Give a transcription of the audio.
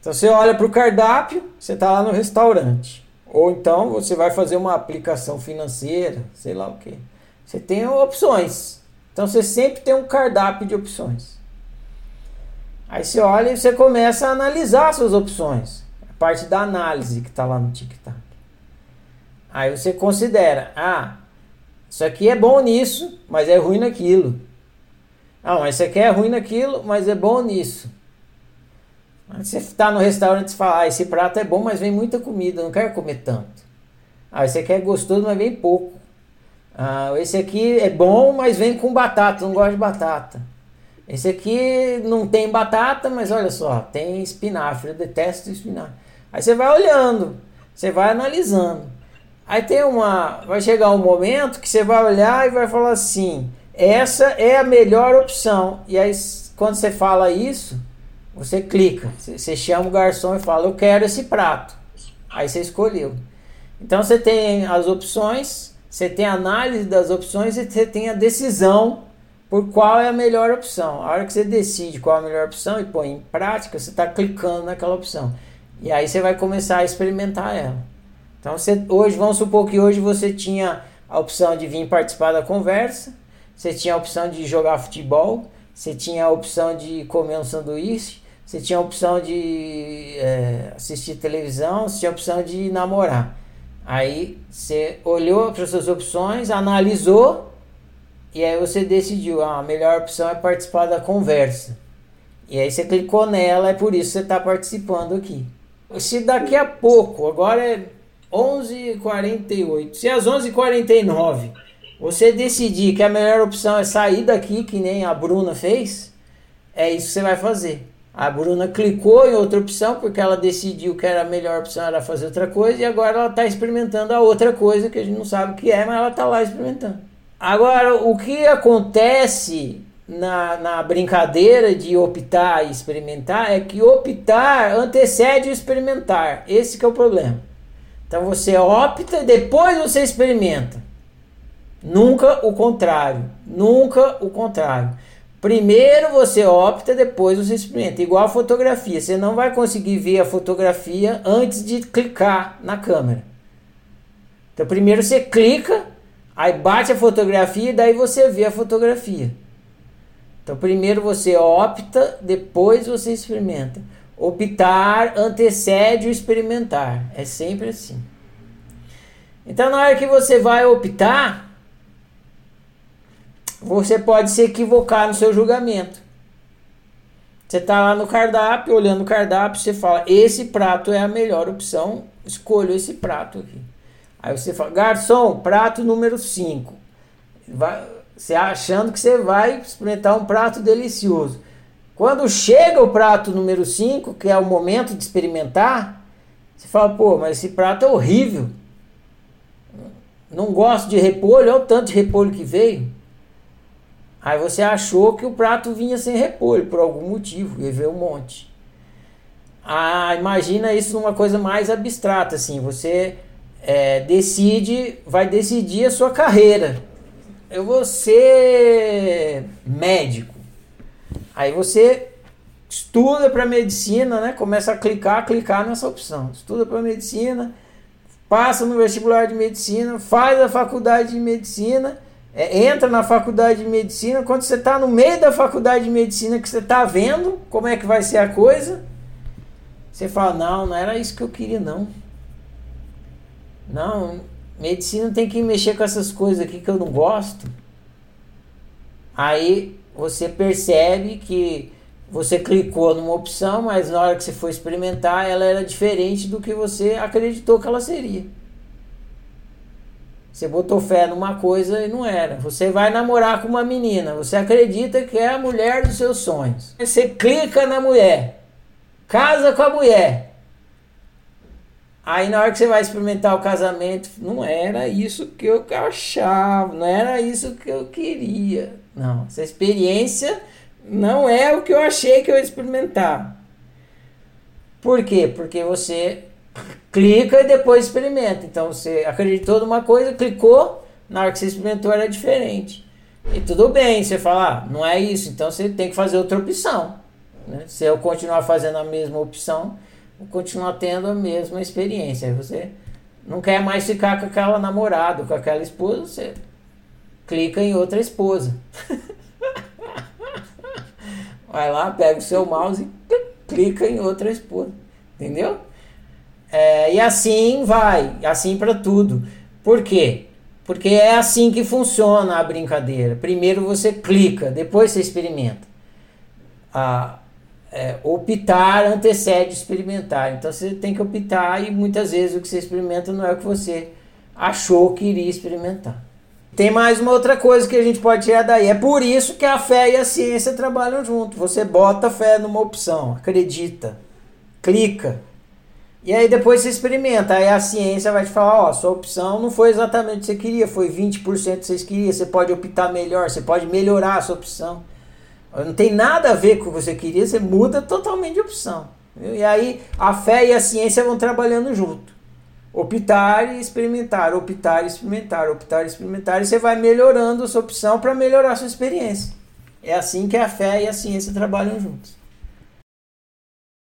Então você olha para o cardápio, você está lá no restaurante. Ou então você vai fazer uma aplicação financeira, sei lá o que. Você tem opções. Então você sempre tem um cardápio de opções. Aí você olha e você começa a analisar suas opções. A parte da análise que está lá no TikTok. Aí você considera, ah, isso aqui é bom nisso, mas é ruim naquilo. Ah, mas isso aqui é ruim naquilo, mas é bom nisso. Você está no restaurante e fala, ah, esse prato é bom, mas vem muita comida, não quero comer tanto. Ah, esse aqui é gostoso, mas vem pouco. Ah, esse aqui é bom, mas vem com batata, não gosto de batata. Esse aqui não tem batata, mas olha só, tem espinafre, eu detesto espinafre. Aí você vai olhando, você vai analisando. Aí tem uma. Vai chegar um momento que você vai olhar e vai falar assim: essa é a melhor opção. E aí, quando você fala isso, você clica, você chama o garçom e fala: Eu quero esse prato. Aí você escolheu. Então você tem as opções, você tem a análise das opções e você tem a decisão por qual é a melhor opção. A hora que você decide qual é a melhor opção e põe em prática, você está clicando naquela opção. E aí você vai começar a experimentar ela. Então você, hoje, vamos supor que hoje você tinha a opção de vir participar da conversa, você tinha a opção de jogar futebol, você tinha a opção de comer um sanduíche, você tinha a opção de é, assistir televisão, você tinha a opção de namorar. Aí você olhou para as suas opções, analisou e aí você decidiu, ah, a melhor opção é participar da conversa. E aí você clicou nela, é por isso que você está participando aqui. Se daqui a pouco, agora é 11h48. Se às 11h49 você decidir que a melhor opção é sair daqui, que nem a Bruna fez, é isso que você vai fazer. A Bruna clicou em outra opção porque ela decidiu que era a melhor opção era fazer outra coisa e agora ela está experimentando a outra coisa que a gente não sabe o que é, mas ela está lá experimentando. Agora, o que acontece na, na brincadeira de optar e experimentar é que optar antecede o experimentar. Esse é o problema. Então você opta e depois você experimenta. Nunca o contrário. Nunca o contrário. Primeiro você opta, depois você experimenta. Igual a fotografia. Você não vai conseguir ver a fotografia antes de clicar na câmera. Então primeiro você clica, aí bate a fotografia e daí você vê a fotografia. Então primeiro você opta, depois você experimenta. Optar antecede o experimentar. É sempre assim. Então, na hora que você vai optar, você pode se equivocar no seu julgamento. Você está lá no cardápio, olhando o cardápio, você fala: esse prato é a melhor opção, escolho esse prato aqui. Aí você fala: garçom, prato número 5. Você achando que você vai experimentar um prato delicioso. Quando chega o prato número 5, que é o momento de experimentar, você fala, pô, mas esse prato é horrível. Não gosto de repolho, olha o tanto de repolho que veio. Aí você achou que o prato vinha sem repolho, por algum motivo, e veio um monte. Ah, imagina isso numa coisa mais abstrata, assim, você é, decide, vai decidir a sua carreira. Eu vou ser médico. Aí você estuda para medicina, né? Começa a clicar, clicar nessa opção. Estuda para medicina, passa no vestibular de medicina, faz a faculdade de medicina, é, entra na faculdade de medicina. Quando você está no meio da faculdade de medicina, que você está vendo como é que vai ser a coisa, você fala: Não, não era isso que eu queria, não. Não, medicina tem que mexer com essas coisas aqui que eu não gosto. Aí você percebe que você clicou numa opção, mas na hora que você for experimentar, ela era diferente do que você acreditou que ela seria. Você botou fé numa coisa e não era. Você vai namorar com uma menina, você acredita que é a mulher dos seus sonhos. Você clica na mulher, casa com a mulher. Aí na hora que você vai experimentar o casamento, não era isso que eu achava, não era isso que eu queria. Não, essa experiência não é o que eu achei que eu ia experimentar. Por quê? Porque você clica e depois experimenta. Então você acreditou numa coisa, clicou, na hora que você experimentou era diferente. E tudo bem, você fala, ah, não é isso, então você tem que fazer outra opção. Né? Se eu continuar fazendo a mesma opção, eu continuar tendo a mesma experiência. Aí você não quer mais ficar com aquela namorada, com aquela esposa, você clica em outra esposa. Vai lá, pega o seu mouse e clica em outra esposa. Entendeu? É, e assim vai, assim para tudo. Por quê? Porque é assim que funciona a brincadeira. Primeiro você clica, depois você experimenta. Ah, é, optar antecede experimentar. Então você tem que optar e muitas vezes o que você experimenta não é o que você achou que iria experimentar. Tem mais uma outra coisa que a gente pode tirar daí. É por isso que a fé e a ciência trabalham junto. Você bota fé numa opção, acredita, clica. E aí depois você experimenta. Aí a ciência vai te falar, ó, sua opção não foi exatamente o que você queria, foi 20% que você queria. Você pode optar melhor, você pode melhorar a sua opção. Não tem nada a ver com o que você queria, você muda totalmente de opção. Viu? E aí a fé e a ciência vão trabalhando junto. Optar e experimentar, optar e experimentar, optar e experimentar, e você vai melhorando a sua opção para melhorar a sua experiência. É assim que a fé e a ciência trabalham juntos.